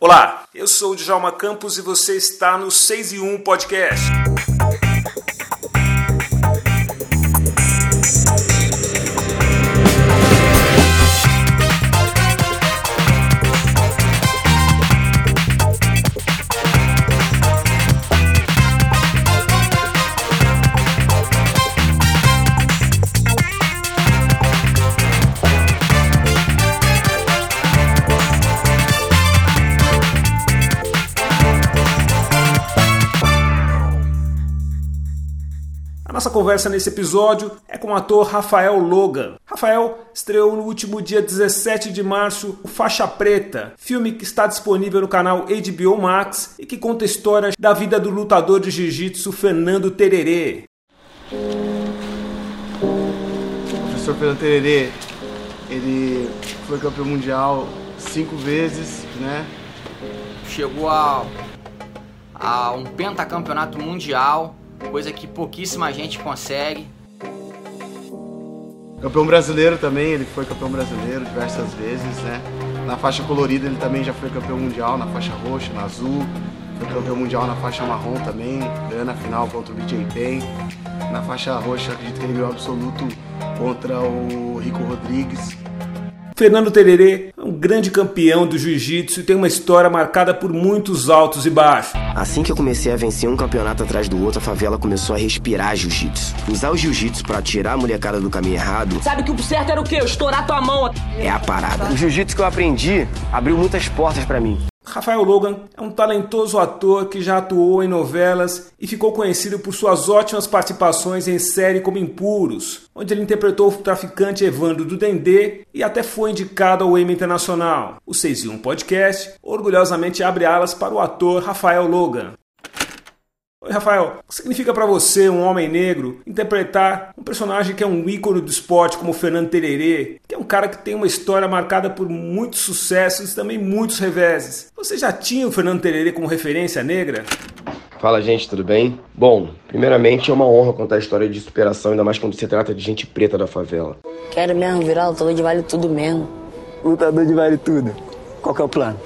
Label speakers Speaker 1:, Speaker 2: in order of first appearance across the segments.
Speaker 1: Olá, eu sou o Djalma Campos e você está no 6 e 1 Podcast. A nossa conversa nesse episódio é com o ator Rafael Logan. Rafael estreou no último dia 17 de março o Faixa Preta, filme que está disponível no canal HBO Max e que conta a história da vida do lutador de jiu-jitsu Fernando Tererê.
Speaker 2: O professor Fernando Tererê, ele foi campeão mundial cinco vezes, né?
Speaker 3: chegou a, a um pentacampeonato mundial, coisa que pouquíssima gente consegue.
Speaker 2: Campeão brasileiro também, ele foi campeão brasileiro diversas vezes, né? Na faixa colorida ele também já foi campeão mundial, na faixa roxa, na azul. Foi campeão mundial na faixa marrom também, ganhando a final contra o BJ Penn. Na faixa roxa, acredito que ele ganhou absoluto contra o Rico Rodrigues.
Speaker 1: Fernando Tererê é um grande campeão do jiu-jitsu e tem uma história marcada por muitos altos e baixos.
Speaker 4: Assim que eu comecei a vencer um campeonato atrás do outro, a favela começou a respirar jiu-jitsu. Usar o jiu-jitsu pra tirar a molecada do caminho errado
Speaker 5: Sabe que o certo era o quê? Estourar tua mão.
Speaker 4: é a parada. O jiu-jitsu que eu aprendi abriu muitas portas pra mim.
Speaker 1: Rafael Logan é um talentoso ator que já atuou em novelas e ficou conhecido por suas ótimas participações em série como Impuros, onde ele interpretou o traficante Evandro do Dendê e até foi indicado ao Emmy Internacional. O 6 e 1 Podcast orgulhosamente abre alas para o ator Rafael Logan. Oi, Rafael, o que significa para você, um homem negro, interpretar um personagem que é um ícone do esporte como Fernando Tererê, cara que tem uma história marcada por muitos sucessos e também muitos reveses? Você já tinha o Fernando Tererê como referência negra?
Speaker 4: Fala, gente, tudo bem? Bom, primeiramente é uma honra contar a história de superação, ainda mais quando se trata de gente preta da favela.
Speaker 5: Quero mesmo virar lutador de vale tudo mesmo.
Speaker 4: Lutador de vale tudo.
Speaker 5: Qual que é o plano?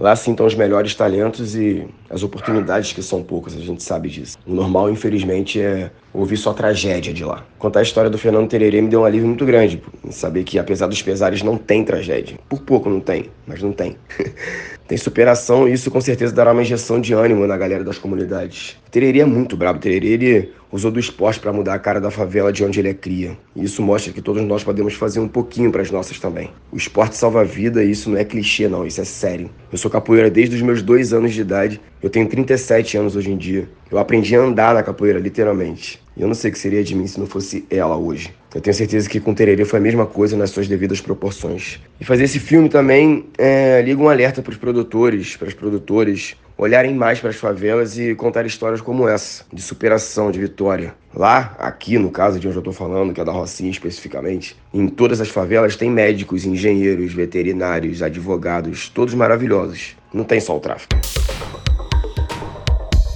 Speaker 4: Lá sim estão os melhores talentos e as oportunidades que são poucas, a gente sabe disso. O normal, infelizmente, é ouvir só tragédia de lá. Contar a história do Fernando Tererê me deu um alívio muito grande, em saber que apesar dos pesares não tem tragédia. Por pouco não tem, mas não tem. tem superação e isso com certeza dará uma injeção de ânimo na galera das comunidades. O Tererê é muito brabo, o Tererê ele usou do esporte para mudar a cara da favela de onde ele é cria. E isso mostra que todos nós podemos fazer um pouquinho para as nossas também. O esporte salva a vida e isso não é clichê não, isso é sério. Eu sou capoeira desde os meus dois anos de idade, eu tenho 37 anos hoje em dia. Eu aprendi a andar na capoeira, literalmente. E eu não sei o que seria de mim se não fosse ela hoje. Eu tenho certeza que com Tererê foi a mesma coisa nas suas devidas proporções. E fazer esse filme também é, liga um alerta para os produtores, para os produtores, olharem mais para as favelas e contar histórias como essa, de superação, de vitória. Lá, aqui no caso de onde eu estou falando, que é da Rocinha especificamente, em todas as favelas tem médicos, engenheiros, veterinários, advogados, todos maravilhosos. Não tem só o tráfico.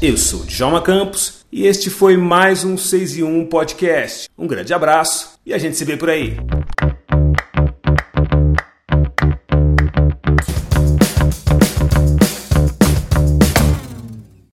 Speaker 1: Eu sou Djalma Campos e este foi mais um 6 e 1 Podcast. Um grande abraço e a gente se vê por aí.